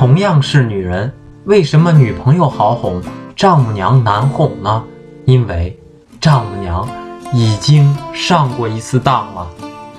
同样是女人为什么女朋友好哄丈母娘难哄呢？因为丈母娘已经上过一次当了。